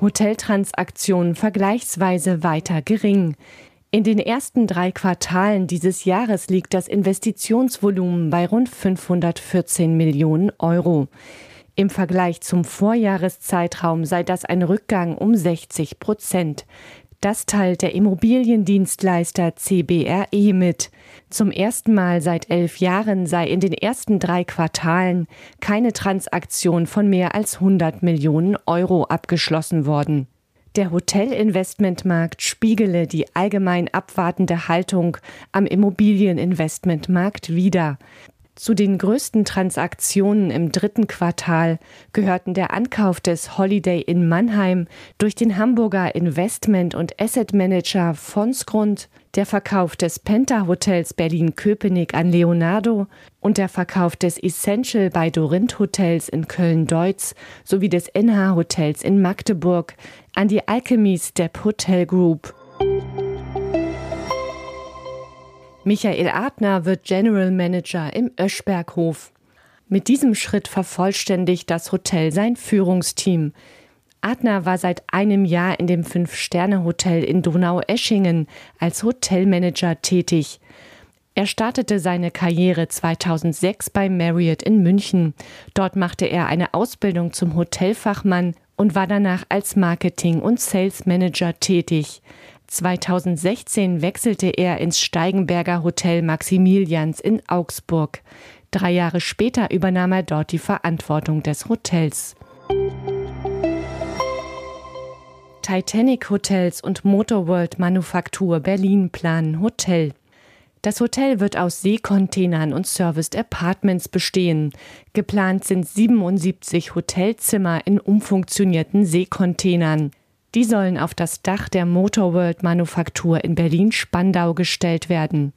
Hoteltransaktionen vergleichsweise weiter gering. In den ersten drei Quartalen dieses Jahres liegt das Investitionsvolumen bei rund 514 Millionen Euro. Im Vergleich zum Vorjahreszeitraum sei das ein Rückgang um 60 Prozent. Das teilt der Immobiliendienstleister CBRE mit. Zum ersten Mal seit elf Jahren sei in den ersten drei Quartalen keine Transaktion von mehr als 100 Millionen Euro abgeschlossen worden. Der Hotelinvestmentmarkt spiegele die allgemein abwartende Haltung am Immobilieninvestmentmarkt wider. Zu den größten Transaktionen im dritten Quartal gehörten der Ankauf des Holiday in Mannheim durch den Hamburger Investment- und Asset Manager Fonsgrund, der Verkauf des Penta Hotels Berlin-Köpenick an Leonardo und der Verkauf des Essential bei Dorint Hotels in Köln-Deutz sowie des NH Hotels in Magdeburg an die Alchemy Step Hotel Group. Michael Adner wird General Manager im Öschberghof. Mit diesem Schritt vervollständigt das Hotel sein Führungsteam. Adner war seit einem Jahr in dem Fünf-Sterne-Hotel in Donau-Eschingen als Hotelmanager tätig. Er startete seine Karriere 2006 bei Marriott in München. Dort machte er eine Ausbildung zum Hotelfachmann und war danach als Marketing- und Sales Manager tätig. 2016 wechselte er ins Steigenberger Hotel Maximilians in Augsburg. Drei Jahre später übernahm er dort die Verantwortung des Hotels. Titanic Hotels und Motorworld Manufaktur Berlin planen Hotel. Das Hotel wird aus Seekontainern und Serviced Apartments bestehen. Geplant sind 77 Hotelzimmer in umfunktionierten Seekontainern. Die sollen auf das Dach der Motorworld Manufaktur in Berlin-Spandau gestellt werden.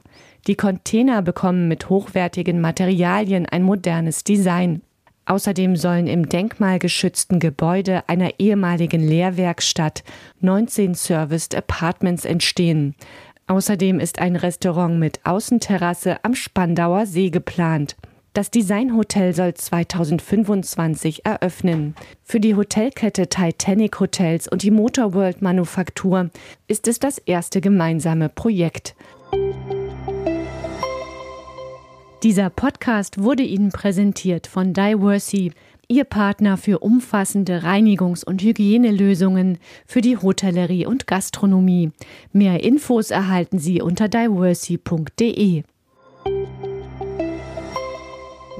Die Container bekommen mit hochwertigen Materialien ein modernes Design. Außerdem sollen im denkmalgeschützten Gebäude einer ehemaligen Lehrwerkstatt 19 Serviced Apartments entstehen. Außerdem ist ein Restaurant mit Außenterrasse am Spandauer See geplant. Das Designhotel soll 2025 eröffnen. Für die Hotelkette Titanic Hotels und die Motorworld Manufaktur ist es das erste gemeinsame Projekt. Dieser Podcast wurde Ihnen präsentiert von Diversey, Ihr Partner für umfassende Reinigungs- und Hygienelösungen für die Hotellerie und Gastronomie. Mehr Infos erhalten Sie unter diversey.de.